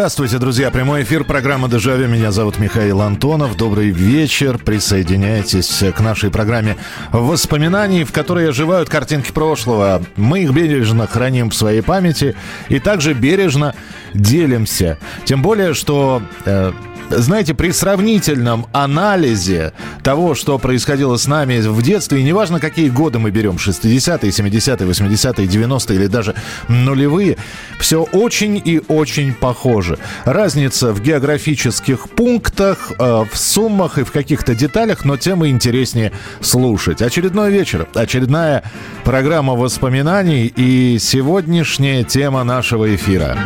Здравствуйте, друзья. Прямой эфир программы «Дежавю». Меня зовут Михаил Антонов. Добрый вечер. Присоединяйтесь к нашей программе воспоминаний, в которой оживают картинки прошлого. Мы их бережно храним в своей памяти и также бережно делимся. Тем более, что э, знаете, при сравнительном анализе того, что происходило с нами в детстве, и неважно, какие годы мы берем, 60-е, 70-е, 80-е, 90-е или даже нулевые, все очень и очень похоже. Разница в географических пунктах, э, в суммах и в каких-то деталях, но тем и интереснее слушать. Очередной вечер, очередная программа воспоминаний и сегодняшняя тема нашего эфира.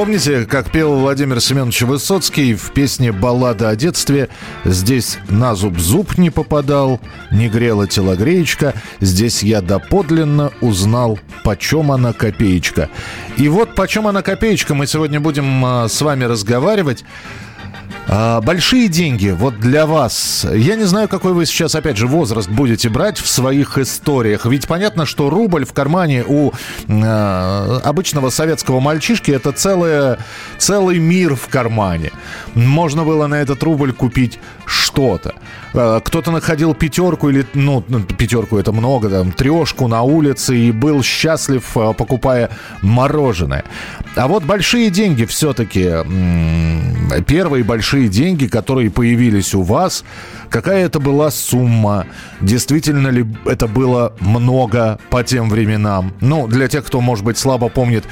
Помните, как пел Владимир Семенович Высоцкий в песне «Баллада о детстве»? Здесь на зуб зуб не попадал, не грела телогреечка, здесь я доподлинно узнал, почем она копеечка. И вот почем она копеечка мы сегодня будем а, с вами разговаривать. А, большие деньги вот для вас. Я не знаю, какой вы сейчас, опять же, возраст будете брать в своих историях. Ведь понятно, что рубль в кармане у э, обычного советского мальчишки это целое, целый мир в кармане. Можно было на этот рубль купить что-то. Э, кто-то находил пятерку или, ну, пятерку это много, там, трешку на улице и был счастлив, покупая мороженое. А вот большие деньги все-таки, первые большие деньги, которые появились у вас, какая это была сумма, действительно ли это было много по тем временам. Ну, для тех, кто, может быть, слабо помнит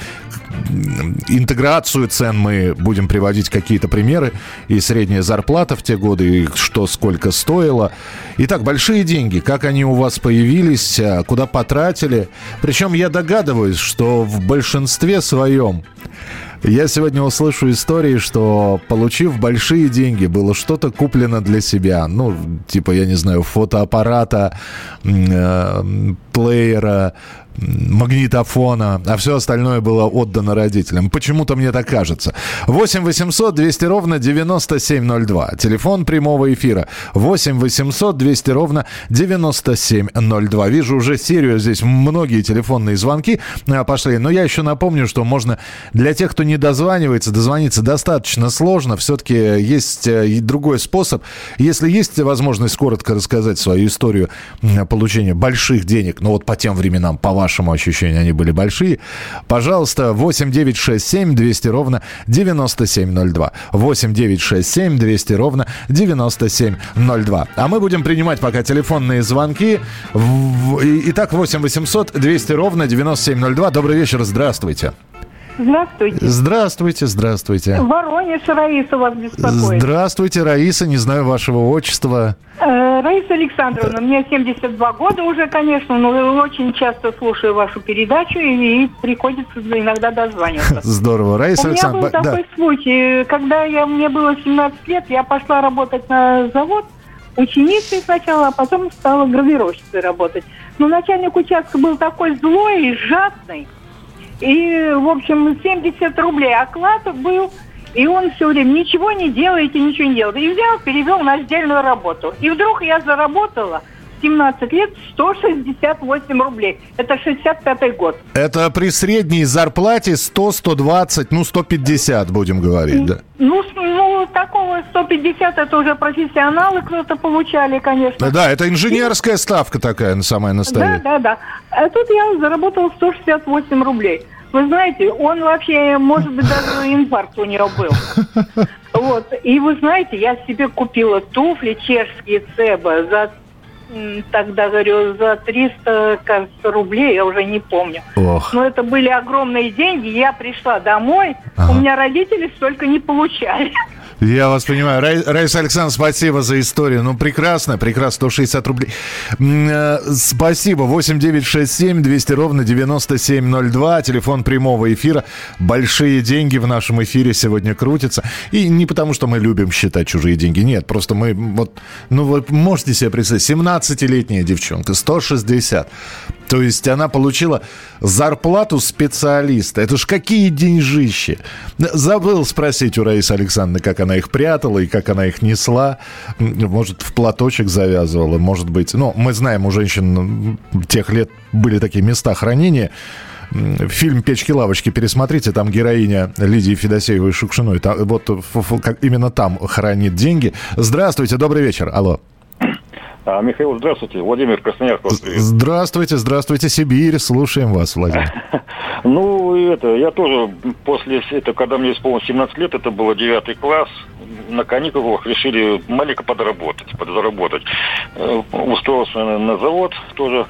интеграцию цен, мы будем приводить какие-то примеры, и средняя зарплата в те годы, и что сколько стоило. Итак, большие деньги, как они у вас появились, а, куда потратили. Причем я догадываюсь, что в большинстве своем я сегодня услышу истории, что, получив большие деньги, было что-то куплено для себя. Ну, типа, я не знаю, фотоаппарата, э, плеера, магнитофона, а все остальное было отдано родителям. Почему-то мне так кажется. 8 800 200 ровно 9702. Телефон прямого эфира. 8 800 200 ровно 9702. Вижу уже серию здесь, многие телефонные звонки а, пошли. Но я еще напомню, что можно для тех, кто не дозванивается, дозвониться достаточно сложно. Все-таки есть э, другой способ. Если есть возможность коротко рассказать свою историю получения больших денег, ну вот по тем временам, по вашим вашему ощущению они были большие. Пожалуйста, 8 9 6 7 200 ровно 9702. 8 9 6 7 200 ровно 9702. А мы будем принимать пока телефонные звонки. Итак, 8 800 200 ровно 9702. Добрый вечер, здравствуйте. Здравствуйте. Здравствуйте, здравствуйте. Воронеж, Раиса вас беспокоит. Здравствуйте, Раиса, не знаю вашего отчества. Э, Раиса Александровна, мне 72 года уже, конечно, но очень часто слушаю вашу передачу и, и приходится иногда дозваниваться. Здорово. Раиса У меня был Александровна, такой случай, когда я, мне было 17 лет, я пошла работать на завод, ученицей сначала, а потом стала гравировщицей работать. Но начальник участка был такой злой и жадный, и, в общем, 70 рублей оклад был. И он все время ничего не делаете, ничего не делает. И взял, перевел на сдельную работу. И вдруг я заработала 17 лет 168 рублей. Это 65-й год. Это при средней зарплате 100, 120, ну 150 будем говорить, да? Ну, ну, такого 150 это уже профессионалы кто-то получали, конечно. Да, это инженерская ставка такая самая настоящая. Да, да, да. А тут я заработала 168 рублей. Вы знаете, он вообще, может быть, даже инфаркт у него был. Вот. И вы знаете, я себе купила туфли чешские Цеба за тогда, говорю, за 300, кажется, рублей, я уже не помню. Ох. Но это были огромные деньги. Я пришла домой, Ага. у меня родители столько не получали. Я вас понимаю. Рай, Раиса Александровна, спасибо за историю. Ну, прекрасно, прекрасно. 160 рублей. Э, спасибо. 8967 200 ровно 9702. Телефон прямого эфира. Большие деньги в нашем эфире сегодня крутятся. И не потому, что мы любим считать чужие деньги. Нет, просто мы вот... Ну, вы можете себе представить, 17-летняя девчонка, 160. То есть она получила зарплату специалиста. Это ж какие деньжищи. Забыл спросить у Раисы Александровны, как она их прятала и как она их несла. Может, в платочек завязывала, может быть. Ну, мы знаем, у женщин тех лет были такие места хранения. Фильм «Печки-лавочки» пересмотрите, там героиня Лидии Федосеевой Шукшиной. Там, вот именно там хранит деньги. Здравствуйте, добрый вечер. Алло. А, Михаил, здравствуйте. Владимир Красноярск. Здравствуйте, здравствуйте, Сибирь. Слушаем вас, Владимир. Ну, это, я тоже после, это, когда мне исполнилось 17 лет, это было 9 класс, на каникулах решили маленько подработать, подзаработать. Э, устроился на завод тоже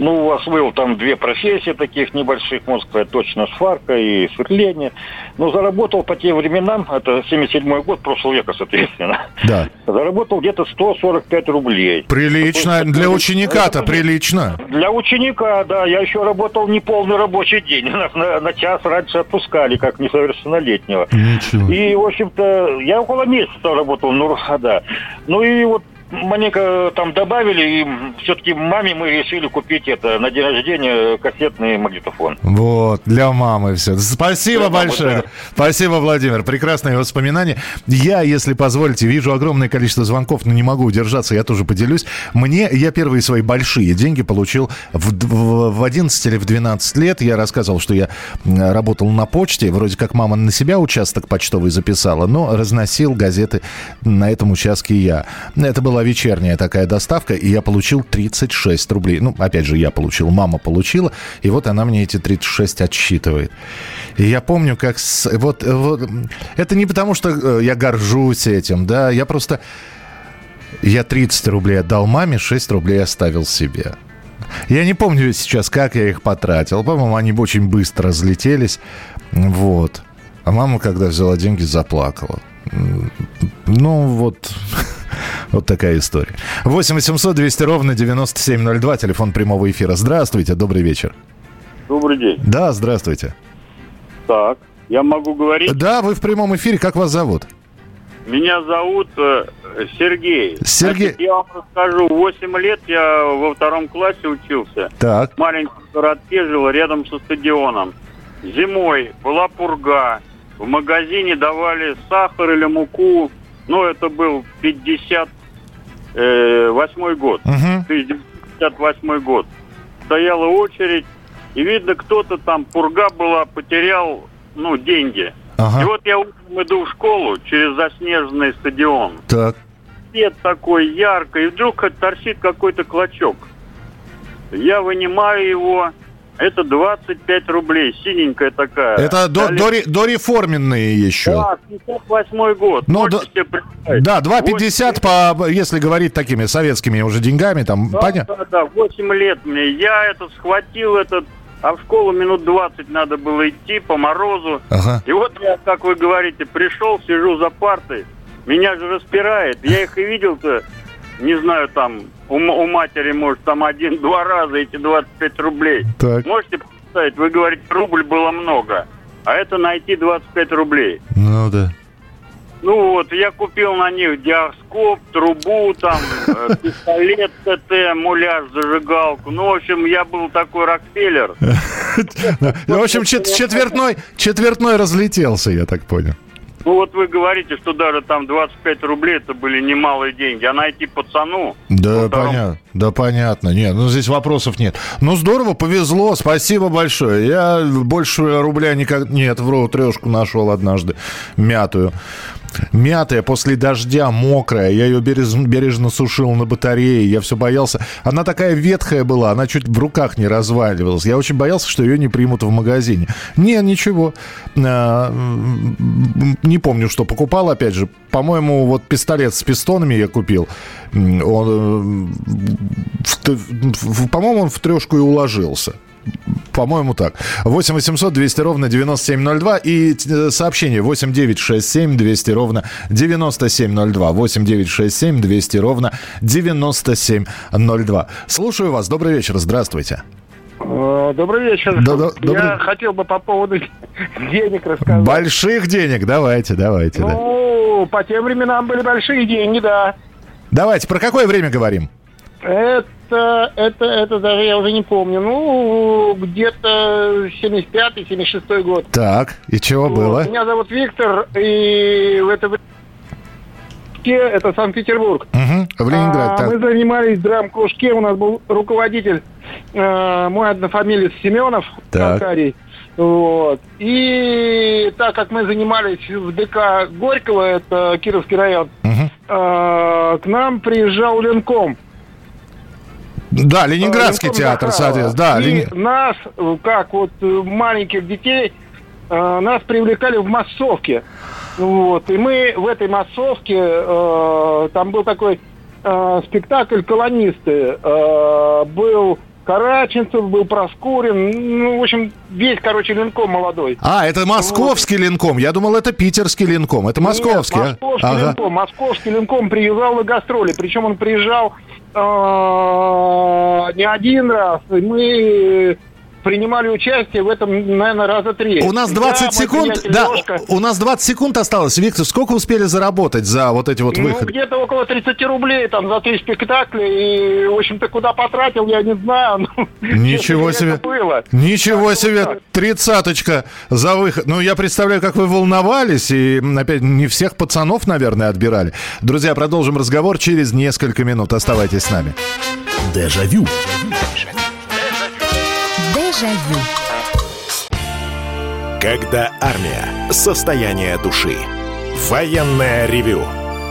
ну, у вас был там две профессии таких небольших, можно сказать, точно сварка и сверление. Ну, заработал по тем временам, это 77-й год прошлого века, соответственно. Да. Заработал где-то 145 рублей. Прилично. Для ученика-то прилично. Для ученика, да. Я еще работал не полный рабочий день. На, на, на час раньше отпускали, как несовершеннолетнего. Ничего. И, в общем-то, я около месяца работал, ну, да. Ну и вот маленько там добавили, и все-таки маме мы решили купить это на день рождения кассетный магнитофон. Вот, для мамы все. Спасибо для большое. Мамы, да. Спасибо, Владимир. Прекрасные воспоминания. Я, если позволите, вижу огромное количество звонков, но не могу удержаться, я тоже поделюсь. Мне, я первые свои большие деньги получил в, в, в 11 или в 12 лет. Я рассказывал, что я работал на почте. Вроде как мама на себя участок почтовый записала, но разносил газеты на этом участке я. Это было была вечерняя такая доставка, и я получил 36 рублей. Ну, опять же, я получил, мама получила, и вот она мне эти 36 отсчитывает. И я помню, как... С, вот, вот, это не потому, что э, я горжусь этим, да, я просто... Я 30 рублей отдал маме, 6 рублей оставил себе. Я не помню сейчас, как я их потратил. По-моему, они очень быстро разлетелись. Вот. А мама, когда взяла деньги, заплакала. Ну, вот... Вот такая история. 8 800 200 ровно 9702, телефон прямого эфира. Здравствуйте, добрый вечер. Добрый день. Да, здравствуйте. Так, я могу говорить? Да, вы в прямом эфире. Как вас зовут? Меня зовут э, Сергей. Сергей. Значит, я вам расскажу. 8 лет я во втором классе учился. Так. В маленьком городке жил рядом со стадионом. Зимой была пурга. В магазине давали сахар или муку. Ну, это был 50 э, восьмой год, угу. 1958 год. Стояла очередь, и видно, кто-то там, пурга была, потерял, ну, деньги. Ага. И вот я утром иду в школу через заснеженный стадион. Так. Свет такой яркий, и вдруг торчит какой-то клочок. Я вынимаю его, это 25 рублей, синенькая такая. Это до, до, дореформенные еще. Да, 58 год. Ну, да, да, 2,50 по, если говорить такими советскими уже деньгами, там, да, понятно? Да, да, 8 лет мне. Я это схватил, этот, а в школу минут 20 надо было идти по морозу. Ага. И вот я, как вы говорите, пришел, сижу за партой, меня же распирает. Я их и видел-то, не знаю, там, у, у матери, может, там один-два раза эти 25 рублей. Так. Можете представить, вы говорите, рубль было много, а это найти 25 рублей. Ну да. Ну вот, я купил на них диаскоп, трубу, там, э, пистолет ТТ, муляж, зажигалку. Ну, в общем, я был такой Рокфеллер. В общем, четвертной разлетелся, я так понял. Ну вот вы говорите, что даже там 25 рублей это были немалые деньги, а найти пацану... Да, втором... понятно. Да, понятно. Нет, ну здесь вопросов нет. Ну здорово, повезло, спасибо большое. Я больше рубля никак... Нет, вру, трешку нашел однажды, мятую. Мятая, после дождя, мокрая. Я ее бережно, бережно сушил на батарее. Я все боялся. Она такая ветхая была, она чуть в руках не разваливалась. Я очень боялся, что ее не примут в магазине. Не, ничего. А, не помню, что покупал, опять же. По-моему, вот пистолет с пистонами я купил. Он, э, по-моему, он в трешку и уложился По-моему, так. 8 800 200 ровно 9702 и э, сообщение 8 9 6 7 200 ровно 9702. 8 9 6 7 200 ровно 9702. Слушаю вас. Добрый вечер. Здравствуйте. Э, Добрый вечер. Да- да- Я добрый- хотел бы по поводу денег рассказать. Больших денег. Давайте, давайте. да. Ну, по тем временам были большие деньги, да. Давайте, про какое время говорим? Это, это, это даже я уже не помню. Ну, где-то 75-76 год. Так, и чего Вот. было? Меня зовут Виктор, и в это время это Санкт-Петербург. Мгм, В Ленинграде. А, так. Мы занимались драм-кружке, у нас был руководитель, э, мой однофамилец Семенов, Так. Аркадий. Вот. И так как мы занимались в ДК Горького, это Кировский район, Мгм. э, к нам приезжал Ленком. Да, Ленинградский Ленком театр, соответственно. Да, И Лени- нас, э, как вот э, маленьких детей, э, нас привлекали в массовке. Вот. И мы в этой массовке, э, там был такой э, спектакль «Колонисты». Э, был Караченцев, был Проскурин. Ну, в общем, весь, короче, Ленком молодой. А, это московский линком. Я думал, это питерский линком. Это московский. Нет, а? московский Ага. линком. Московский линком приезжал на гастроли. Причем он приезжал э, не один раз. И мы принимали участие в этом, наверное, раза три. У нас Я, 20 мой секунд. Да, Лёшка. у нас 20 секунд осталось. Виктор, сколько успели заработать за вот эти вот Ну, выходы? где-то около 30 рублей там за три спектакля. И, в общем-то, куда потратил, я не знаю. Ну, Ничего себе. было. Ничего Так, себе, тридцаточка за выход. Ну, я представляю, как вы волновались, и, опять, не всех пацанов, наверное, отбирали. Друзья, продолжим разговор через несколько минут. Оставайтесь с нами. Дежавю. Дежавю. Когда армия. Состояние души. Военное ревю.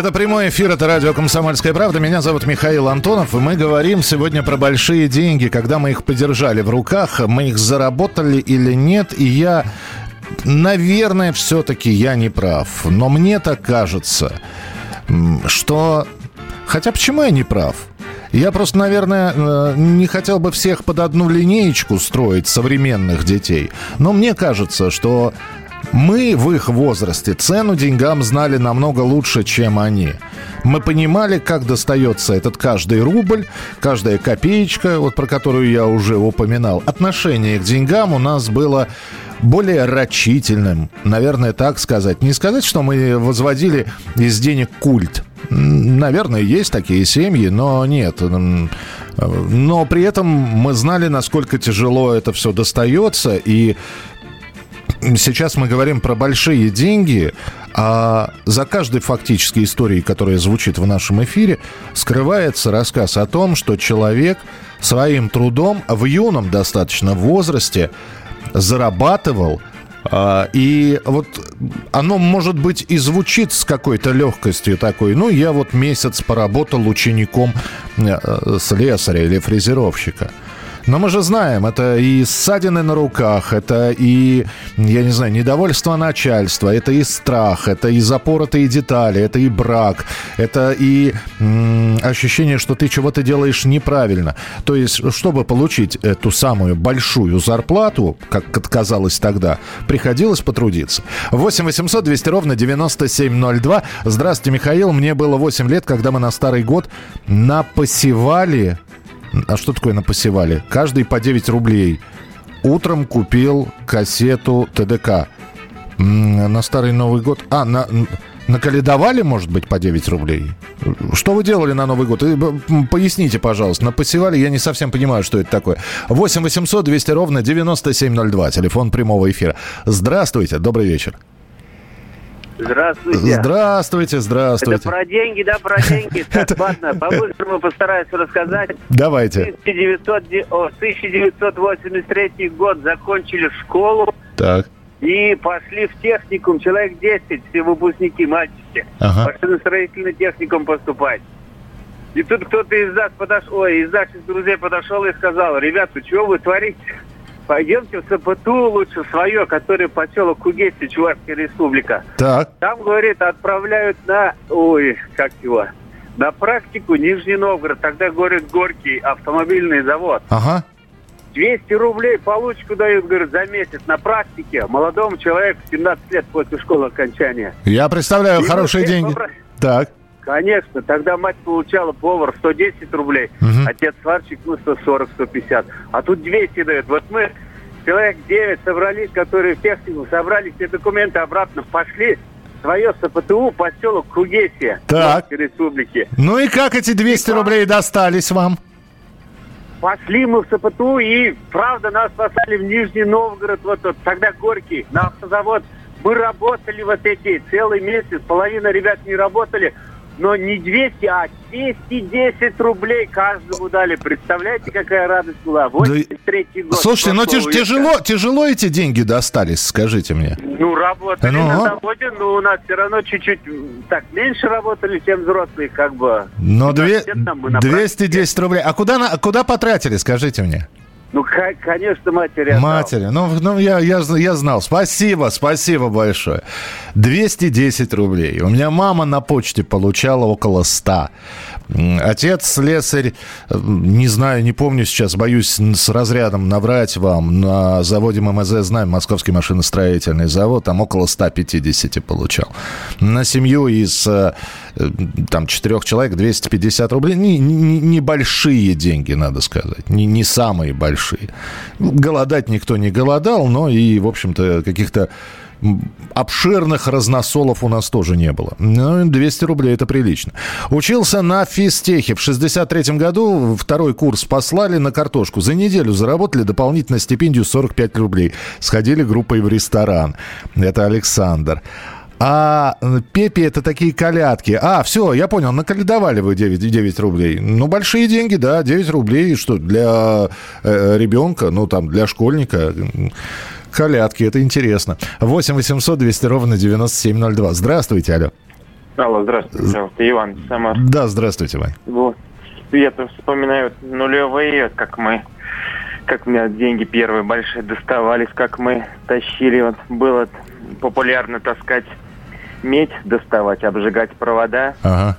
Это прямой эфир, это радио «Комсомольская правда». Меня зовут Михаил Антонов, и мы говорим сегодня про большие деньги. Когда мы их подержали в руках, мы их заработали или нет. И я, наверное, все-таки я не прав. Но мне так кажется, что... Хотя почему я не прав? Я просто, наверное, э, не хотел бы всех под одну линеечку строить современных детей. Но мне кажется, что мы в их возрасте цену деньгам знали намного лучше, чем они. Мы понимали, как достается этот каждый рубль, каждая копеечка, вот про которую я уже упоминал. Отношение к деньгам у нас было более рачительным, наверное, так сказать. Не сказать, что мы возводили из денег культ. Наверное, есть такие семьи, но нет. Но при этом мы знали, насколько тяжело это все достается, и Сейчас мы говорим про большие деньги, а за каждой фактической историей, которая звучит в нашем эфире, скрывается рассказ о том, что человек своим трудом в юном достаточно возрасте зарабатывал, а, и вот оно, может быть, и звучит с какой-то легкостью такой. Ну, я вот месяц поработал учеником э, слесаря или фрезеровщика. Но мы же знаем, это и ссадины на руках, это и, я не знаю, недовольство начальства, это и страх, это и запоротые детали, это и брак, это и м, ощущение, что ты чего-то делаешь неправильно. То есть, чтобы получить эту самую большую зарплату, как это казалось тогда, приходилось потрудиться. 8 800 200 ровно 9702. Здравствуйте, Михаил. Мне было 8 лет, когда мы на Старый год напосевали а что такое напосевали? Каждый по 9 рублей. Утром купил кассету ТДК. На Старый Новый год... А, на, наколедовали, может быть, по 9 рублей? Что вы делали на Новый год? М, Поясните, пожалуйста. Напосевали, я не совсем понимаю, что это такое. 8 800 200 ровно 9702. Телефон прямого эфира. Здравствуйте, добрый вечер. Здравствуйте. Здравствуйте, Это здравствуйте. про деньги, да, про деньги. Так, ладно, по-быстрому постараюсь рассказать. Давайте. 1900 де- о, 1983 год закончили школу Так. и пошли в техникум. Человек 10, все выпускники, мальчики. Ага. Пошли на строительный техникум поступать. И тут кто-то из нас подошел, ой, из наших друзей подошел и сказал, ребята, что вы творите? Пойдемте в СПТУ лучше свое, которое поселок Кугеси, Чувашская республика. Так. Там, говорит, отправляют на, ой, как его, на практику Нижний Новгород. Тогда, говорит, Горький автомобильный завод. Ага. 200 рублей получку дают, говорит, за месяц на практике молодому человеку 17 лет после школы окончания. Я представляю, И хорошие деньги. попро- Так. Конечно, тогда мать получала повар 110 рублей, Мгм. отец сварщик, ну, 140-150. А тут 200 дают. Вот мы, человек 9 собрались, которые в технику собрали все документы обратно, пошли свое СПТУ, поселок Кругесия, Так. Республики. Ну и как эти 200 рублей достались вам? Пошли мы в СПТУ и, правда, нас послали в Нижний Новгород, вот, вот тогда Горький, на автозавод. Мы работали вот эти целый месяц, половина ребят не работали, но не 200, а 210 рублей каждому дали. Представляете, какая радость была? 83 год. Слушайте, ну прошлого тяж- тяжело, тяжело эти деньги достались, скажите мне. Ну, работали Ну. на заводе, но у нас все равно чуть-чуть так меньше работали, чем взрослые, как бы. Но две- Университет там мы на 210 рублей. А куда, на- куда потратили, скажите мне? Ну, конечно, матери. Матери. Ну, ну я, я, я знал. Спасибо, спасибо большое. 210 рублей. У меня мама на почте получала около 100. М, Отец слесарь, не знаю, не помню сейчас, боюсь с разрядом наврать вам, на заводе ММЗ, знаем, Московский машиностроительный завод, там около 150 получал. На семью из э, э, там четырех человек 250 рублей. Не- не- Небольшие деньги, надо сказать, не, не самые большие. Голодать никто не голодал, но и, в общем-то, каких-то обширных разносолов у нас тоже не было. Ну, 200 рублей – это прилично. Учился на физтехе. В 63 году второй курс послали на картошку. За неделю заработали дополнительно стипендию 45 рублей. Сходили группой в ресторан. Это Александр. А Пепе это такие колядки. А, все, я понял, наколедовали вы 9, 9 рублей. Ну, большие деньги, да, 9 рублей, что для э, ребенка, ну, там, для школьника. Колядки, это интересно. 8 800 200 ровно 9702. Здравствуйте, алло. Алло, здравствуйте, Иван Самар. Да, здравствуйте, Вань. Вот. Я-то вспоминаю нулевые, как мы, как у меня деньги первые большие доставались, как мы тащили, вот было популярно таскать медь, доставать, обжигать провода. Ага.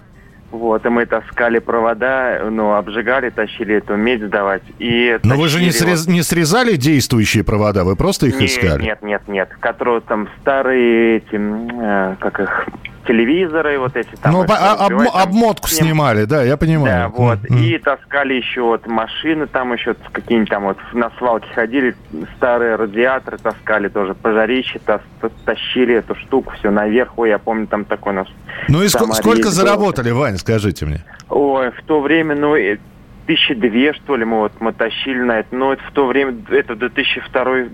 Вот, и мы таскали провода, ну, обжигали, тащили эту медь сдавать. И Но вы же не, срез- не срезали действующие провода, вы просто их нет, искали? Нет, нет, нет. Которые там старые эти, э, как их, телевизоры вот эти там. ну, по- а- обмо- там, обмотку ним- снимали, да, я Да, понимаю. вот. М, м. И таскали еще вот машины, там еще какие-нибудь там вот на свалке ходили, старые радиаторы таскали тоже, пожарище тас- тащили эту штуку все наверх. Ой, я помню, там такой у нас Ну и ск- сколько заработали, Вань, скажите мне? Ой, в то время, ну, э, тысячи две, что ли, мы вот мы тащили на это. Ну, это в то время, это 2002 третий,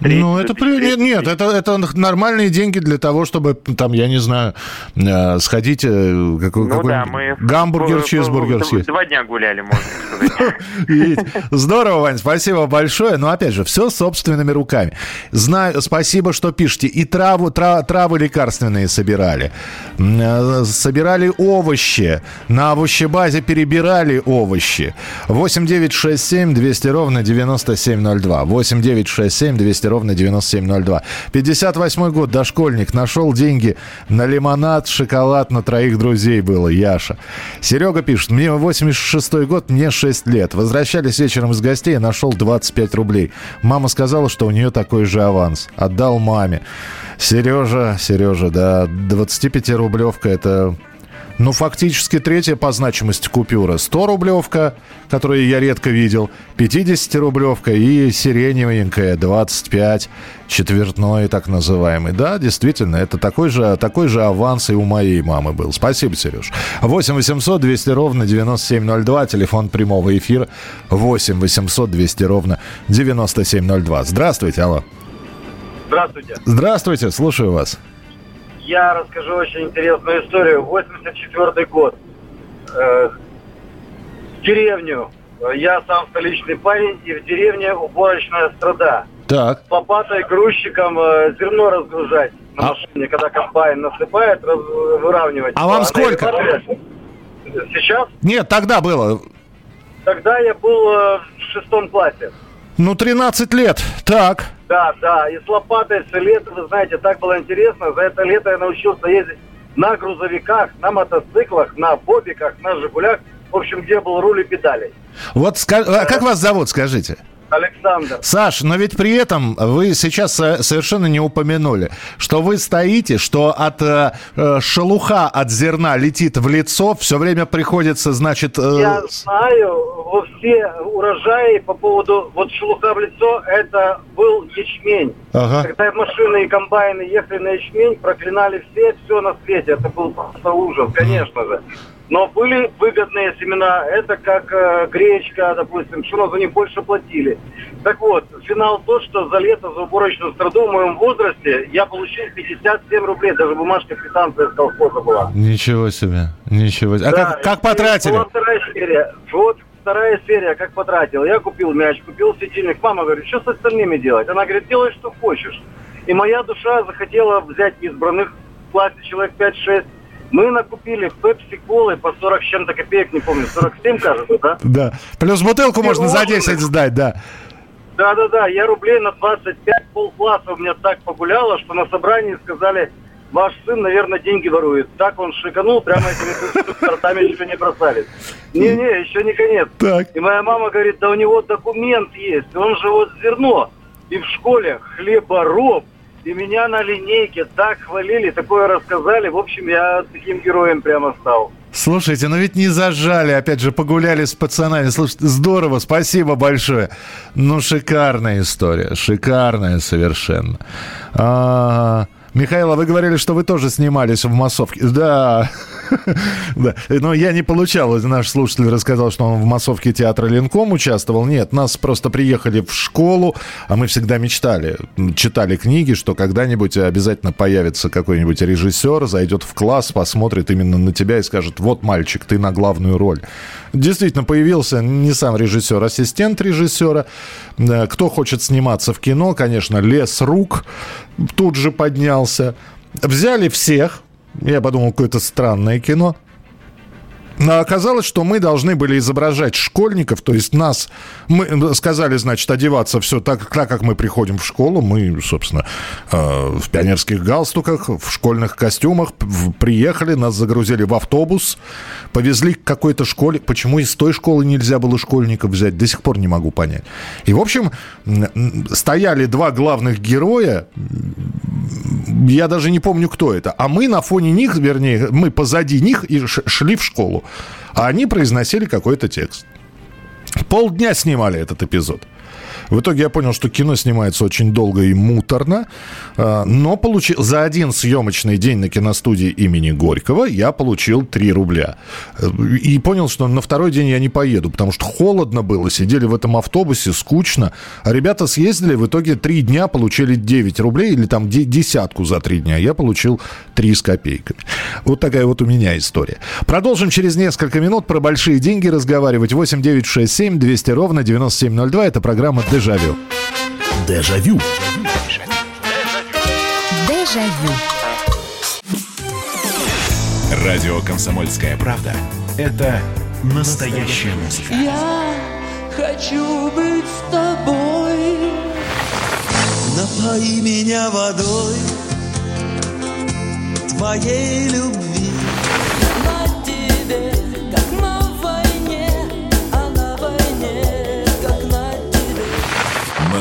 Ну, это при... нет, 2003. нет, это, это нормальные деньги для того, чтобы, там, я не знаю, э, сходить, э, какой, Ну какой да, мы... гамбургер, чизбургер съесть. Два дня гуляли, можно сказать. Видите? Здорово, Вань, спасибо большое. Но опять же, все собственными руками. Знаю, спасибо, что пишете. И траву, тра- травы лекарственные собирали. Э, Собирали овощи. На овощебазе перебирали овощи. 8967 200 ровно 9702. 8967 200 ровно 9702. 58 год, дошкольник. Нашел деньги на лимонад, шоколад на троих друзей было. Яша. Серега пишет. Мне 86 год, мне 6 лет. Возвращались вечером из гостей, нашел 25 рублей. Мама сказала, что у нее такой же аванс. Отдал маме. Сережа, Сережа, да, 25-рублевка это... Ну, фактически третья по значимости купюра. 100-рублевка, которую я редко видел, 50-рублевка и сиреневенькая, 25, четвертной так называемый. Да, действительно, это такой же, такой же аванс и у моей мамы был. Спасибо, Сереж. 8 800 200 ровно 9702, телефон прямого эфира 8 800 200 ровно 9702. Здравствуйте, алло. Здравствуйте. Здравствуйте, слушаю вас. Я расскажу очень интересную историю. 84 год. Э, в деревню. Я сам столичный парень, и в деревне уборочная страда. Так. С лопатой грузчиком э, зерно разгружать на машине, когда комбайн насыпает, раз- выравнивать. А вам Она сколько? элеваторе- Сейчас? Нет, тогда было. Тогда я был э, в шестом классе. Ну, 13 лет. Так. Да, да, и с лопатой все лето, вы знаете, так было интересно. За это лето я научился ездить на грузовиках, на мотоциклах, на бобиках, на «Жигулях». В общем, где был руль и педали. Вот ска- а как вас зовут, скажите? Александр. Саш, но ведь при этом вы сейчас э, совершенно не упомянули, что вы стоите, что от э, э, шелуха от зерна летит в лицо, все время приходится, значит... э, Я знаю, во все урожаи по поводу вот шелуха в лицо, это был ячмень. Ага. Когда машины и комбайны ехали на ячмень, проклинали все, все на свете. Это был просто ужас, конечно же. Но были выгодные семена. Это как э, гречка, допустим, пшено за них больше платили. Так вот, финал тот, что за лето, за уборочную страду в моем возрасте я получил 57 рублей. Даже бумажка квитанция с колхоза была. Ничего себе, ничего себе. А Да, как, как потратили? Была вторая серия. Вот вторая серия, как потратил. Я купил мяч, купил светильник. Мама говорит, что с остальными делать? Она говорит, делай, что хочешь. И моя душа захотела взять избранных в классе человек 5-6. Мы накупили пепси колы по 40 с чем-то копеек, не помню, 47, кажется, да? Да. Плюс бутылку можно за Пирожные. 10 сдать, да. Да-да-да, я рублей на 25 полкласса у меня так погуляло, что на собрании сказали, ваш сын, наверное, деньги ворует. Так он шиканул, прямо этими сортами еще не бросались. Не-не, еще не конец. Так. И моя мама говорит, да у него документ есть, он же вот зерно. И в школе хлебороб. И меня на линейке так хвалили, такое рассказали. В общем, я таким героем прямо стал. Слушайте, ну ведь не зажали, опять же, погуляли с пацанами. Слушайте, здорово, спасибо большое. Ну, шикарная история, шикарная совершенно. А, Михаил, а вы говорили, что вы тоже снимались в массовке. Да, да. Но я не получал. Наш слушатель рассказал, что он в массовке театра Ленком участвовал. Нет, нас просто приехали в школу, а мы всегда мечтали, читали книги, что когда-нибудь обязательно появится какой-нибудь режиссер, зайдет в класс, посмотрит именно на тебя и скажет, вот, мальчик, ты на главную роль. Действительно, появился не сам режиссер, а ассистент режиссера. Э, Кто хочет сниматься в кино, конечно, лес рук тут же поднялся. Взяли всех, я подумал, какое-то странное кино. Оказалось, что мы должны были изображать школьников, то есть нас, мы сказали, значит, одеваться все так, так как мы приходим в школу, мы, собственно, э, в пионерских галстуках, в школьных костюмах приехали, нас загрузили в автобус, повезли к какой-то школе. Почему из той школы нельзя было школьников взять, до сих пор не могу понять. И, в общем, стояли два главных героя, я даже не помню, кто это. А мы на фоне них, вернее, мы позади них и шли в школу. А они произносили какой-то текст. Полдня снимали этот эпизод. В итоге я понял, что кино снимается очень долго и муторно, а, но получил, за один съемочный день на киностудии имени Горького я получил 3 рубля. И понял, что на второй день я не поеду, потому что холодно было, сидели в этом автобусе, скучно. А ребята съездили, в итоге 3 дня получили 9 рублей или там де- десятку за 3 дня. Я получил 3 с копейками. Вот такая вот у меня история. Продолжим через несколько минут про большие деньги разговаривать. 8 9 6 7 200 ровно 9702. Это программа «Дежавю». Дежавю. Дежавю. Радио «Комсомольская правда» — это настоящая музыка. Я хочу быть с тобой. Напои меня водой твоей любви.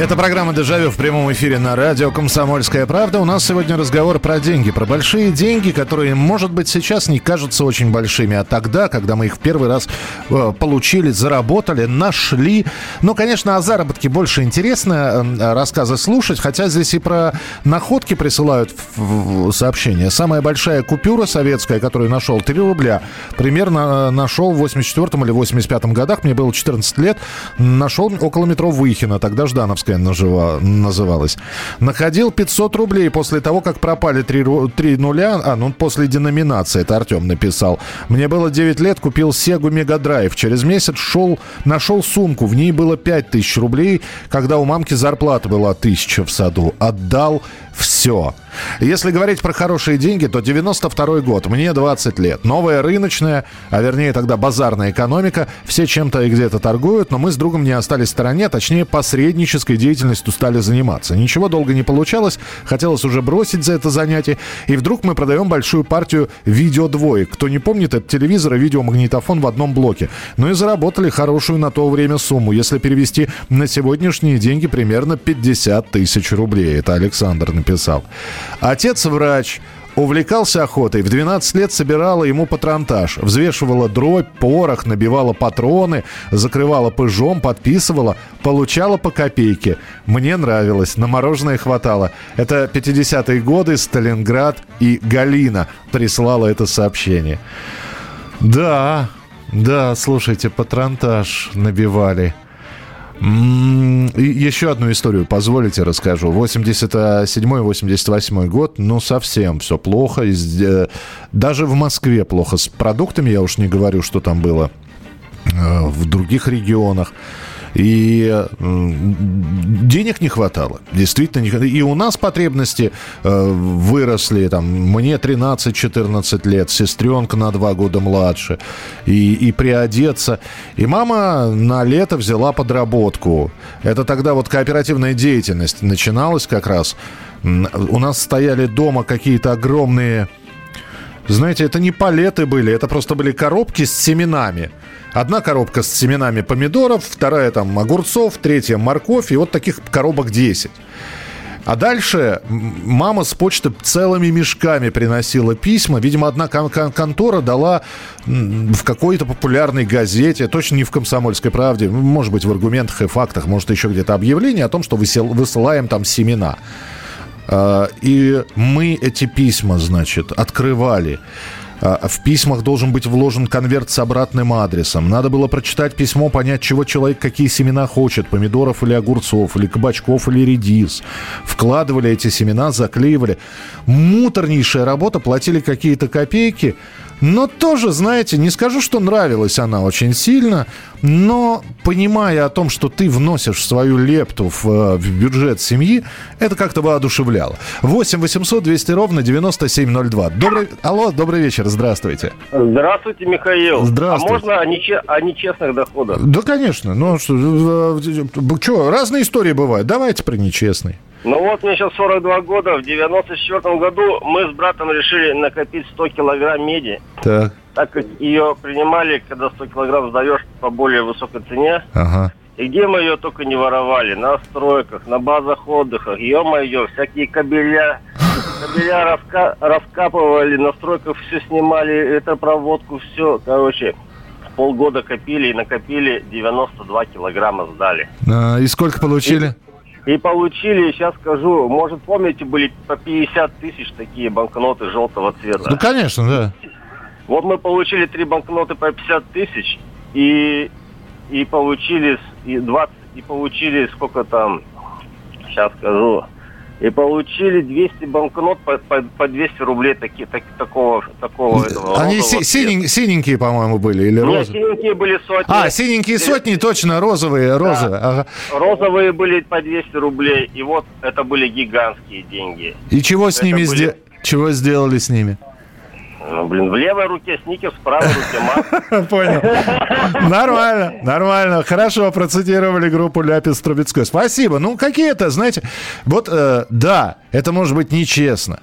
Это программа «Дежавю» в прямом эфире на радио «Комсомольская правда». У нас сегодня разговор про деньги, про большие деньги, которые, может быть, сейчас не кажутся очень большими, а тогда, когда мы их в первый раз э, получили, заработали, нашли. Ну, конечно, о заработке больше интересно э, рассказы слушать, хотя здесь и про находки присылают сообщения. Самая большая купюра советская, которую нашел, 3 рубля, примерно э, нашел в 84 или 85 годах, мне было 14 лет, нашел около метро Выхина, тогда Ждановская нажива- называлась. Находил 500 рублей после того, как пропали 3, 3 нуля, а, ну, после деноминации, это Артем написал. Мне было 9 лет, купил Сегу Мегадрайв. Через месяц шел, нашел сумку, в ней было 5000 рублей, когда у мамки зарплата была 1000 в саду. Отдал все. Если говорить про хорошие деньги, то 92 год, мне 20 лет. Новая рыночная, а вернее тогда базарная экономика. Все чем-то и где-то торгуют, но мы с другом не остались в стороне, а точнее посреднической деятельностью стали заниматься. Ничего долго не получалось, хотелось уже бросить за это занятие. И вдруг мы продаем большую партию видеодвоек. Кто не помнит, это телевизор и видеомагнитофон в одном блоке. Ну и заработали хорошую на то время сумму. Если перевести на сегодняшние деньги, примерно 50 тысяч рублей. Это Александр написал. Отец врач. Увлекался охотой. В 12 лет собирала ему патронтаж. Взвешивала дробь, порох, набивала патроны, закрывала пыжом, подписывала, получала по копейке. Мне нравилось, на мороженое хватало. Это 50-е годы, Сталинград и Галина прислала это сообщение. Да, да, слушайте, патронтаж набивали. Еще одну историю, позволите, расскажу. 87-88 год, ну, совсем все плохо. Э, Даже в Москве плохо с продуктами, я уж не говорю, что там было э, в других регионах. И денег не хватало. Действительно, не хватало. И у нас потребности э, выросли. Там, мне 13-14 лет, сестренка на 2 года младше. И, и приодеться. И мама на лето взяла подработку. Это тогда вот кооперативная деятельность начиналась как раз. У нас стояли дома какие-то огромные знаете, это не палеты были, это просто были коробки с семенами. Одна коробка с семенами помидоров, вторая там огурцов, третья морковь, и вот таких коробок 10. А дальше мама с почты целыми мешками приносила письма. Видимо, одна кон- кон- контора дала в какой-то популярной газете, точно не в «Комсомольской правде», может быть, в «Аргументах и фактах», может, еще где-то объявление о том, что высел- высылаем там семена. А, И мы эти письма, значит, открывали. А, В письмах должен быть вложен конверт с обратным адресом. Надо было прочитать письмо, понять, чего человек, какие семена хочет. Помидоров или огурцов, или кабачков, или редис. Вкладывали эти семена, заклеивали. Муторнейшая работа, платили какие-то копейки. Но тоже, знаете, не скажу, что нравилась она очень сильно, но понимая о том, что ты вносишь свою лепту в, э, в бюджет семьи, это как-то воодушевляло. 8 800 200 ровно 9702. Добрый... Алло, добрый вечер, здравствуйте. Здравствуйте, Михаил. Здравствуйте. А можно о, нече- о нечестных доходах? Да, конечно. Ну, что, что, разные истории бывают. Давайте про нечестный. Ну вот, мне сейчас 42 года. В 94 году мы с братом решили накопить 100 килограмм меди. Так, Так как ее принимали, когда 100 килограмм сдаешь по более высокой цене. ага. И где мы ее только не воровали? На стройках, на базах отдыха. Ё-моё, всякие кабеля. Кабеля раска- раскапывали, на стройках все снимали, это проводку, все. Короче, полгода копили и накопили 92 килограмма сдали. А, И сколько получили? И получили, сейчас скажу, может, помните, были по 50 тысяч такие банкноты желтого цвета? Ну, конечно, да. Вот мы получили три банкноты по 50 тысяч и, и получили и 20, и получили сколько там, сейчас скажу, и получили 200 банкнот по, по, по 200 рублей таки, так- такого, такого этого Они си- синень- синенькие, по-моему, были, или Нет, розовые? синенькие были сотни. А, синенькие сотни, точно, розовые, розовые. Ага. Розовые были по 200 рублей, и вот это были гигантские деньги. И чего с Это ними были- сделали? Чего сделали с ними? Ну, блин, в левой руке сникерс, в правой руке мат. Понял. Нормально, нормально. Хорошо, процитировали группу Ляпис Трубецкой. Спасибо. Ну, какие-то, знаете, вот, э, да, это может быть нечестно.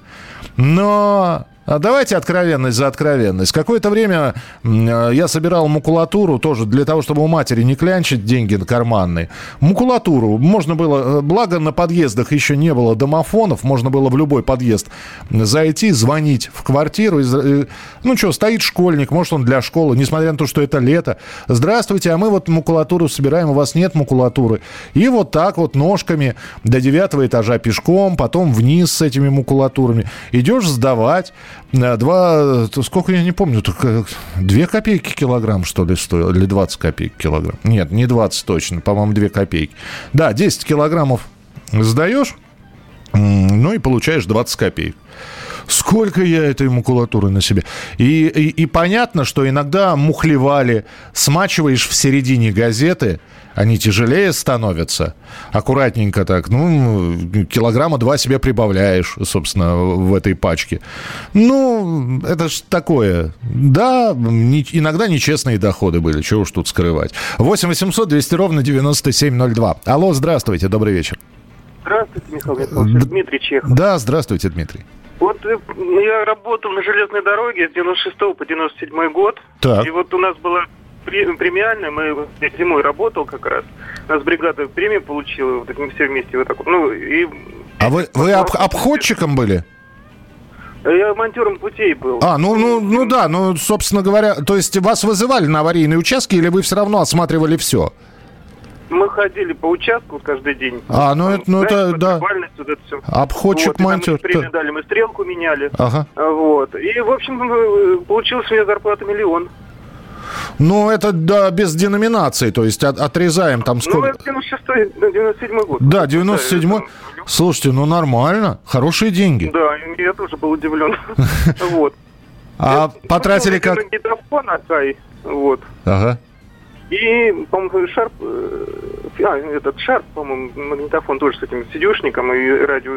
Но давайте откровенность за откровенность. Какое-то время э, я собирал макулатуру тоже для того, чтобы у матери не клянчить деньги карманные. Макулатуру можно было, э, благо на подъездах еще не было домофонов, можно было в любой подъезд зайти, звонить в квартиру. э, Ну что, стоит школьник, может он для школы, несмотря на то, что это лето. Здравствуйте, а мы вот макулатуру собираем, у вас нет макулатуры. И вот так вот ножками до девятого этажа пешком, потом вниз с этими макулатурами. Идешь сдавать. Э, Два, сколько я не помню, только две копейки килограмм, что ли, стоило, или 20 копеек килограмм. Нет, не 20 точно, по-моему, 2 копейки. Да, 10 килограммов сдаешь, ну и получаешь 20 копеек. Сколько я этой макулатуры на себе. И, и, и понятно, что иногда мухлевали, смачиваешь в середине газеты, они тяжелее становятся. Аккуратненько так, ну, килограмма два себе прибавляешь, собственно, в этой пачке. Ну, это ж такое. Да, не- иногда нечестные доходы были, чего уж тут скрывать. 8 800 200 ровно 9702. Алло, здравствуйте, добрый вечер. Здравствуйте, Михаил Михайлович. Дмитрий Чехов. Да, здравствуйте, Дмитрий. Вот э, я работал на железной дороге с 96 по 97 год. Так. И вот у нас была премиальная, мы зимой работал как раз. У нас бригада премию получила, вот мы все вместе вот так вот. Ну, и А вы, вы об- обходчиком были? я монтером путей был. А, ну, ну, ну да, ну, собственно говоря, то есть вас вызывали на аварийные участки или вы все равно осматривали все? Мы ходили по участку каждый день. А, ну это, ну это, да. Вот это все. Обходчик вот, монтер, да. дали, мы стрелку меняли. Ага. Вот. И, в общем, э, получилась у меня зарплата миллион. Ну, это да, без деноминации, то есть от- отрезаем там Ну, сколько... это 96 да, 97 год. Да, 97 Слушайте, ну нормально, хорошие деньги. Да, я тоже был удивлен. Вот. А потратили как... Магнитофон Акай, вот. Ага. И, по-моему, Шарп, э, а, этот Шарп, по-моему, магнитофон тоже с этим сидюшником и радио.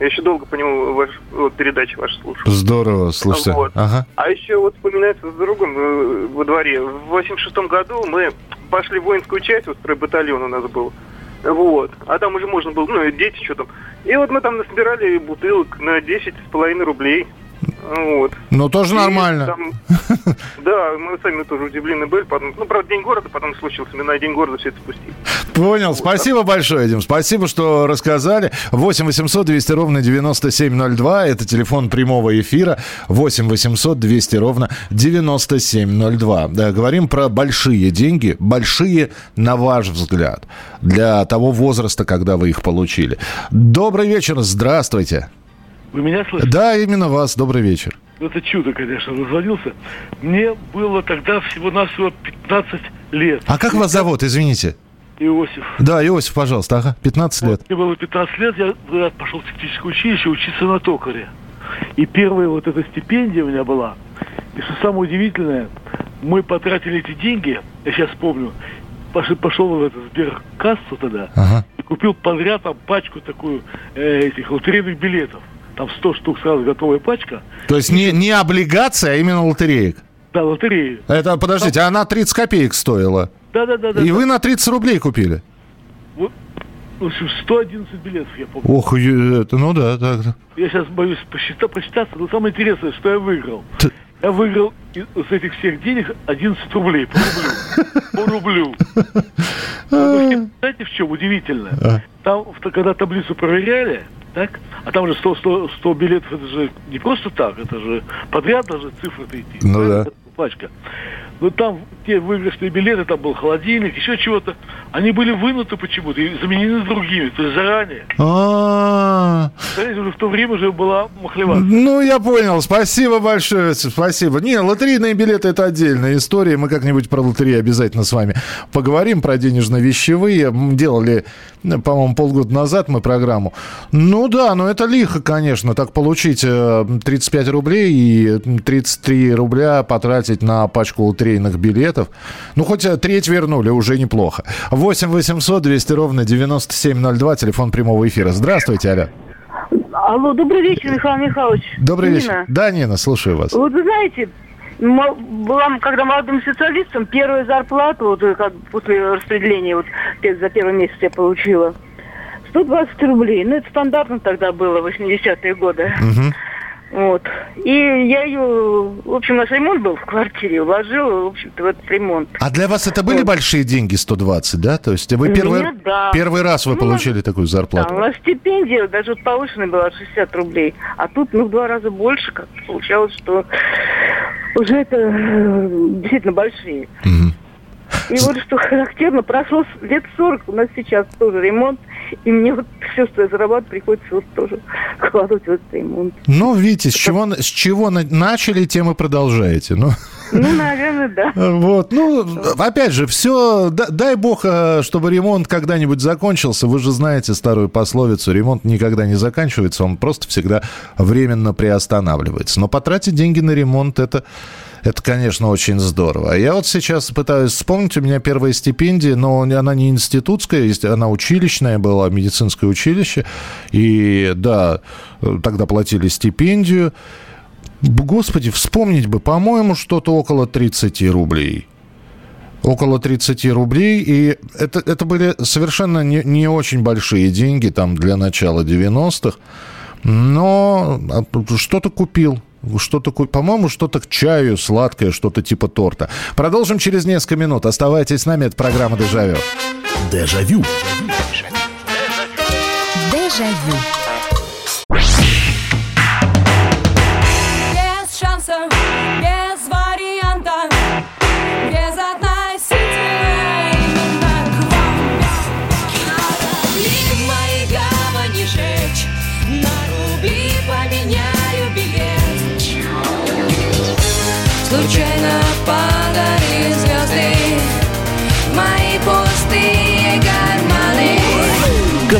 Я еще долго по нему ваш, вот, передачи ваши слушал. Здорово, слушайте. Вот. Ага. А еще вот вспоминается с другом э, во дворе. В 86 году мы пошли в воинскую часть, вот стройбатальон у нас был. Вот. А там уже можно было, ну, и дети что там. И вот мы там насобирали бутылок на 10 с половиной рублей. Вот. Ну, тоже И нормально. там- да, мы сами тоже удивлены были. Потом, ну, правда, День города потом случился. Мы на День города все это спустили. Понял. Спасибо большое, Дим. Спасибо, что рассказали. 8 800 200 ровно 9702. Это телефон прямого эфира. 8 800 200 ровно 9702. Да, говорим про большие деньги. Большие, на ваш взгляд. Для того возраста, когда вы их получили. Добрый вечер. Здравствуйте. Вы меня слышите? Да, именно вас. Добрый вечер. Ну, Это чудо, конечно, дозвонился. Мне было тогда всего-навсего 15 лет. А как вас зовут, извините? Иосиф. Да, Иосиф, пожалуйста. Ага, 15 лет. Мне было 15 лет, я тогда пошел в техническое училище учиться на токаре. И первая вот эта стипендия у меня была. И что самое удивительное, мы потратили эти деньги, я сейчас помню, пошел, пошел в эту сберкассу тогда и купил подряд там пачку такую э, этих лотерейных билетов. Там 100 штук сразу готовая пачка. То есть не, не облигация, а именно лотереек. Да, лотереи. Это, подождите, она 30 копеек стоила. Да-да-да. И вы на 30 рублей купили? Вот, в общем, 111 билетов, я помню. Ох, это, ну да, так. да. Я сейчас боюсь посчитать, посчитаться, но самое интересное, что я выиграл. Я выиграл из этих всех денег 11 рублей по рублю. По рублю. Знаете, в чем удивительно? Там, в- когда таблицу проверяли, так, а там же 100, 100, 100 билетов, это же не просто так, это же подряд даже цифры-то идти. Ну да. Пачка. Но там те выигрышные билеты, там был холодильник, еще чего-то, они были вынуты почему-то и заменены другими, то есть заранее. А, в то время уже была махлевация. Ну, я понял. Спасибо большое. Спасибо. Не, лотерейные билеты это отдельная история. Мы как-нибудь про лотереи обязательно с вами поговорим, про денежно-вещевые. Делали, э, по-моему, полгода назад мы программу. Ну да, но это лихо, конечно, так получить э, 35 рублей и 33 рубля потратить на пачку лотерейных билетов. Ну, хоть э, треть вернули, уже неплохо. 8 800 200 ровно 9702, телефон прямого эфира. Здравствуйте, Аля. Алло, добрый вечер, Михаил Михайлович. Добрый Нина. вечер. Да, Нина, слушаю вас. Вот вы знаете, была, когда молодым специалистом, первую зарплату, вот, э, как после распределения, вот за первый месяц я получила, 120 рублей. Ну, это стандартно тогда было, 80-е годы. Вот. И я ее, в общем, наш ремонт был в квартире, вложила, в общем-то, в этот ремонт. А для вас это были большие деньги 120, да? То есть вы первый, меня, да. первый раз вы Ну, получили такую Да, зарплату? у нас стипендия даже вот повышенная была 60 рублей, а тут, ну, в два раза больше, как получалось, что уже это э, действительно большие. И вот что характерно, прошло лет 40, у нас сейчас тоже ремонт, и мне вот все, что я зарабатываю, приходится вот тоже вкладывать в этот ремонт. Ну, видите, с чего, с чего на- начали, тем и продолжаете. Ну, Ну, наверное, да. вот, ну, опять же, все, дай бог, э, чтобы ремонт когда-нибудь закончился. Вы же знаете старую пословицу, ремонт никогда не заканчивается, он просто всегда временно приостанавливается. Но потратить деньги на ремонт, это, это, конечно, очень здорово. А я вот сейчас пытаюсь вспомнить, у меня первая стипендия, но она не институтская, она училищная была, медицинское училище. И да, э, тогда платили стипендию. Господи, вспомнить бы, по-моему, что-то около 30 рублей. Около 30 рублей. И это, это были совершенно не, не очень большие деньги там для начала 90-х. Но а, что-то купил. Что-то, по-моему, что-то к чаю сладкое, что-то типа торта. Продолжим через несколько минут. Оставайтесь с нами, это программа «Дежавю». Дежавю. Дежавю. Без шанса,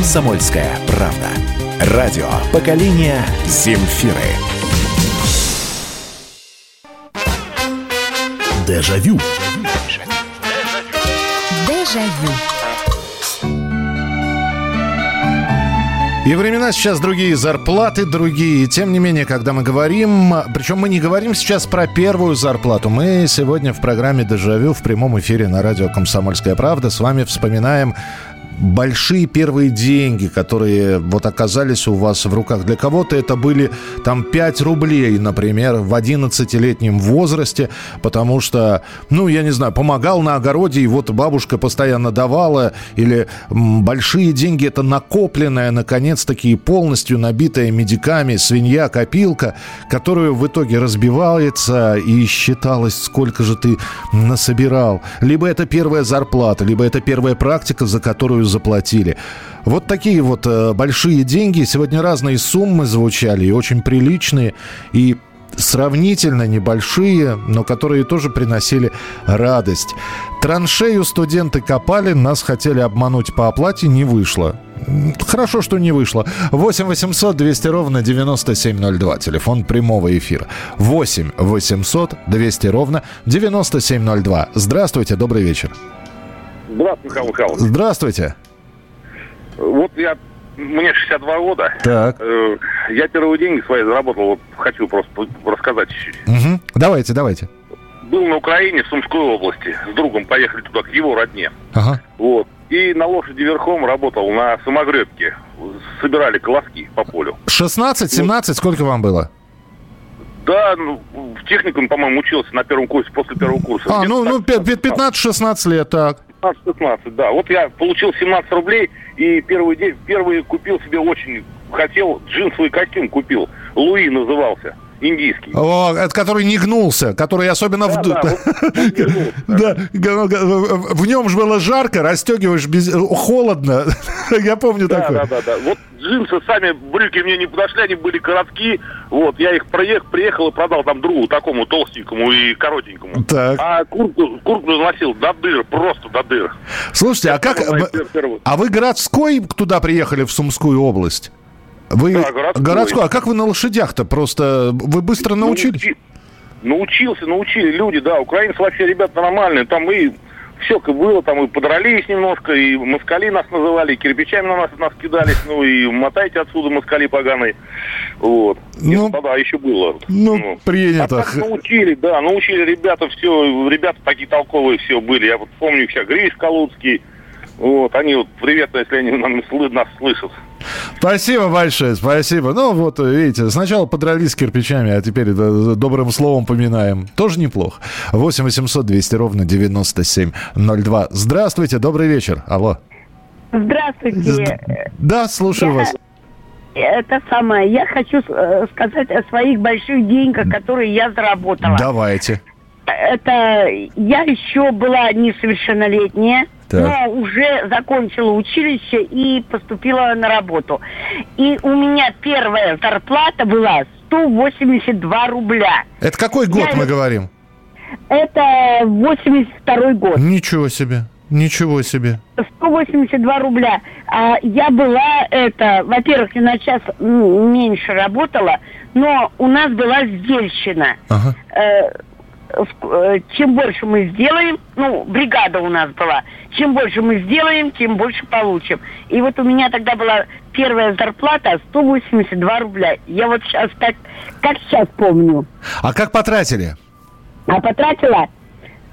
Комсомольская правда. Радио поколения Земфиры. Дежавю. Дежавю. И времена сейчас другие, зарплаты другие. Тем не менее, когда мы говорим, причем мы не говорим сейчас про первую зарплату, мы сегодня в программе «Дежавю» в прямом эфире на радио «Комсомольская правда» с вами вспоминаем большие первые деньги, которые вот оказались у вас в руках. Для кого-то это были там 5 рублей, например, в 11-летнем возрасте, потому что, ну, я не знаю, помогал на огороде, и вот бабушка постоянно давала, или м, большие деньги, это накопленная, наконец-таки, полностью набитая медиками свинья-копилка, которую в итоге разбивается и считалось, сколько же ты насобирал. Либо это первая зарплата, либо это первая практика, за которую заплатили. Вот такие вот э, большие деньги. Сегодня разные суммы звучали, и очень приличные, и сравнительно небольшие, но которые тоже приносили радость. Траншею студенты копали, нас хотели обмануть по оплате, не вышло. Хорошо, что не вышло. 8 800 200 ровно 9702. Телефон прямого эфира. 8 800 200 ровно 9702. Здравствуйте, добрый вечер. Здравствуйте, Михаил Михайлович. Здравствуйте. Вот я, мне 62 года. Так. Э, Я первые деньги свои заработал, вот хочу просто рассказать чуть-чуть. Мгм. Давайте, давайте. Был на Украине, в Сумской области. С другом поехали туда, к его родне. Ага. Вот. И на лошади верхом работал на самогребке. Собирали колоски по полю. 16, 17, сколько вам было? Да, ну, в техникуме, по-моему, учился на первом курсе, после первого курса. А, ну, ну так. пе- пе- 15-16 лет, так. 15-16, да. Вот я получил 17 рублей и первый день, первый купил себе очень, хотел, джинсовый костюм купил. Луи назывался, индийский. О, это который не гнулся, который особенно в... Да, Да, в нем же было жарко, расстегиваешь без... холодно. Я помню Да, такое. да, да, да. Вот джинсы сами, брюки мне не подошли, они были короткие. Вот, я их проех, приехал и продал там другу, такому толстенькому и коротенькому. Так. А куртку, куртку носил до дыр, просто до дыр. Слушайте, а как... А вы городской туда приехали, в Сумскую область? Вы Да, городской. городской. А как вы на лошадях-то? Просто вы быстро научились? Научился, научили люди, да. Украинцы вообще ребята нормальные. Там и все как было, там и подрались немножко, и москали нас называли, и кирпичами на нас, нас кидались, ну и мотайте отсюда москали поганые. Вот. Ну, Это тогда еще было. Ну, принято. А так научили, да, научили ребята все, ребята такие толковые все были. Я вот помню их, Гриш Калуцкий, вот, они вот, привет, если они нас слышат. Спасибо большое, спасибо. Ну, вот, видите, сначала подрались с кирпичами, а теперь э, добрым словом поминаем. Тоже неплохо. 8 800 200 ровно 9702. Здравствуйте, добрый вечер. Алло. Здравствуйте. Да, слушаю Я- вас. Это самое. Я хочу э, сказать о своих больших деньгах, которые я заработала. Давайте. Это я еще была несовершеннолетняя, Так. но уже закончила училище и поступила на работу. И у меня первая зарплата была 182 рубля. Это какой год Я- мы говорим? Это 82 год. Ничего себе. Ничего себе. 182 рубля. А я была это, во-первых, я на час меньше работала, но у нас была сдельщина. Ага. Э, чем больше мы сделаем, ну, бригада у нас была, чем больше мы сделаем, тем больше получим. И вот у меня тогда была первая зарплата 182 рубля. Я вот сейчас так, как сейчас помню. А как потратили? А потратила,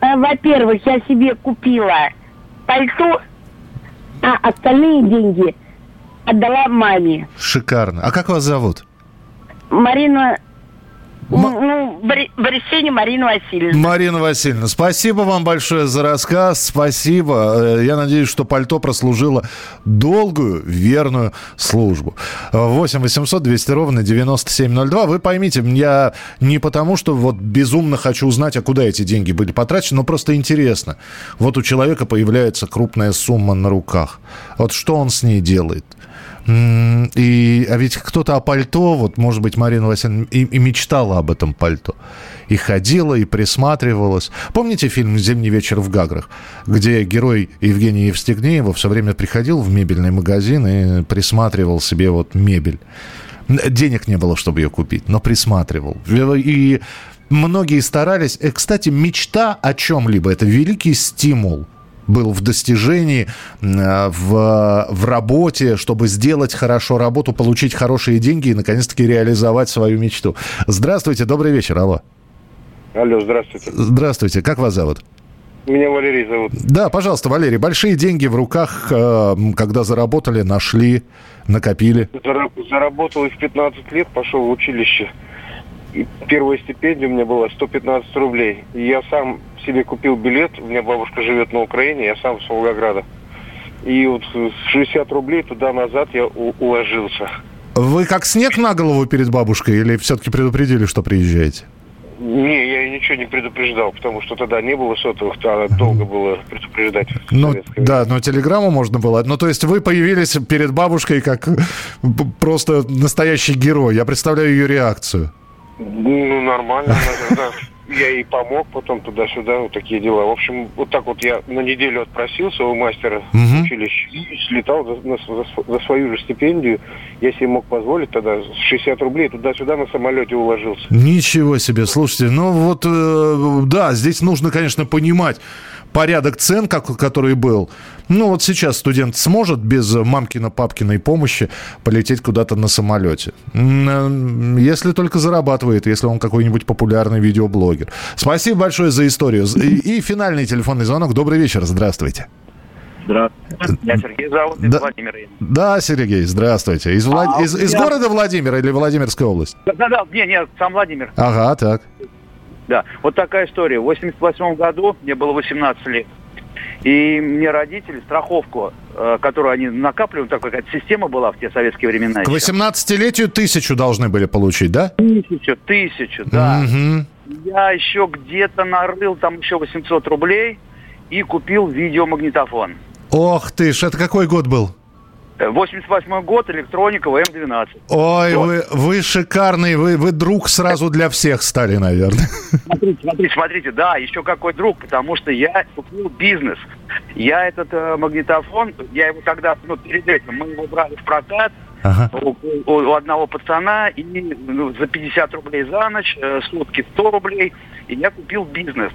э, во-первых, я себе купила пальто, а остальные деньги отдала маме. Шикарно. А как вас зовут? Марина, ну, Бори- Борисене Марина Васильевна. Марина Васильевна, спасибо вам большое за рассказ. Спасибо. Э, Я надеюсь, что пальто прослужило долгую, верную службу. 8 800 200 ровно 9702. Вы поймите, я не потому, что вот безумно хочу узнать, а куда эти деньги были потрачены, но просто интересно. Вот у человека появляется крупная сумма на руках. Вот что он с ней делает? И, а ведь кто-то о пальто, вот, может быть, Марина Васильевна и, и мечтала об этом пальто. И ходила, и присматривалась. Помните фильм «Зимний вечер в Гаграх», где герой Евгения Евстигнеева все время приходил в мебельный магазин и присматривал себе вот мебель. Денег не было, чтобы ее купить, но присматривал. И многие старались. Э, Кстати, мечта о чем-либо – это великий стимул был в достижении, э, в, в работе, чтобы сделать хорошо работу, получить хорошие деньги и, наконец-таки, реализовать свою мечту. Здравствуйте, добрый вечер, алло. Алло, здравствуйте. Здравствуйте, как вас зовут? Меня Валерий зовут. Да, пожалуйста, Валерий, большие деньги в руках, э, когда заработали, нашли, накопили. Зара- Заработал и в 15 лет, пошел в училище. Первая стипендия у меня была 115 рублей. И я сам себе купил билет. У меня бабушка живет на Украине, я сам с Волгограда. И вот с 60 рублей туда-назад я уложился. Вы как снег на голову перед бабушкой или все-таки предупредили, что приезжаете? Не, я ничего не предупреждал, потому что тогда не было сотовых, а долго было предупреждать. Ну, да, но телеграмму можно было. Ну, то есть вы появились перед бабушкой как просто настоящий герой. Я представляю ее реакцию. Ну, нормально, да. Я ей помог потом туда-сюда, вот такие дела. В общем, вот так вот я на неделю отпросился у мастера Мгм. училища и слетал за, на- за за свою же стипендию. Я себе мог позволить тогда 60 рублей туда-сюда на самолете уложился. Ничего себе, слушайте, ну вот, э, да, здесь нужно, конечно, понимать порядок цен, как, который был. Ну вот сейчас студент сможет без мамкино-папкиной помощи полететь куда-то на самолете. Э, Если только зарабатывает, если он какой-нибудь популярный видеоблогер. Спасибо большое за историю. И, и финальный телефонный звонок. Добрый вечер, здравствуйте. Здравствуйте. Меня Сергей зовут из Да. Владимира. Да, Сергей, здравствуйте. Из, Влад- А, из, из я- города Владимира или Владимирская область? Да-да, не, не, сам Владимир. Ага, так. Да, вот такая история. В 88 году мне было 18 лет. И мне родители страховку, э, которую они накапливали, такая какая-то система была в те советские времена. К еще. 18-летию тысячу должны были получить, да? Тысячу, тысячу, да. Мгм. Я еще где-то нарыл там еще 800 рублей и купил видеомагнитофон. Ох ты ж, это какой год был? Э, 88 год, электроника, ВМ-12. Ой, Вот. вы, вы шикарный, вы, вы друг сразу для всех стали, наверное. Смотрите, смотрите, смотрите, да, еще какой друг, потому что я купил бизнес. Я этот э, магнитофон, я его тогда, ну, перед этим, мы его брали в прокат у, у- у одного пацана, и ну, за 50 рублей за ночь, э, сутки 100 рублей, и я купил бизнес.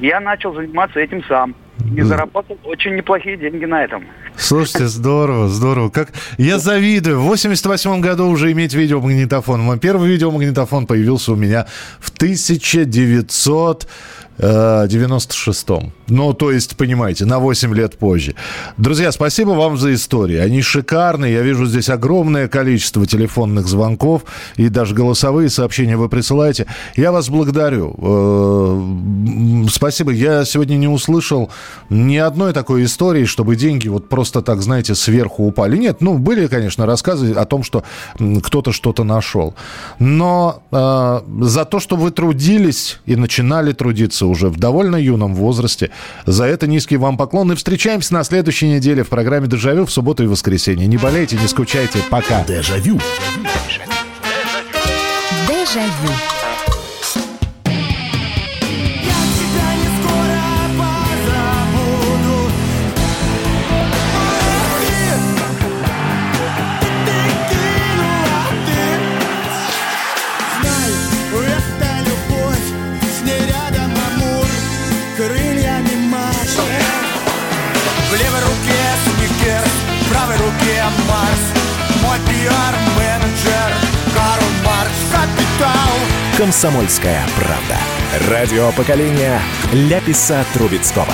Я начал заниматься этим сам. И заработал очень неплохие деньги на этом. Слушайте, здорово, здорово. Как я завидую. В 88 году уже иметь видеомагнитофон. Мой первый видеомагнитофон появился у меня в 1900 96-м. Ну, то есть, понимаете, на 8 лет позже. Друзья, спасибо вам за истории. Они шикарные. Я вижу здесь огромное количество телефонных звонков и даже голосовые сообщения вы присылаете. Я вас благодарю. Э, Спасибо. Я сегодня не услышал ни одной такой истории, чтобы деньги вот просто так, знаете, сверху упали. Нет, ну, были, конечно, рассказы о том, что кто-то что-то нашел. Но э, за то, что вы трудились и начинали трудиться уже в довольно юном возрасте, за это низкий вам поклон. И встречаемся на следующей неделе в программе «Дежавю» в субботу и воскресенье. Не болейте, не скучайте. Пока. Дежавю. Дежавю. Знаю, Комсомольская правда. Радио поколения Ляписа Трубецкого.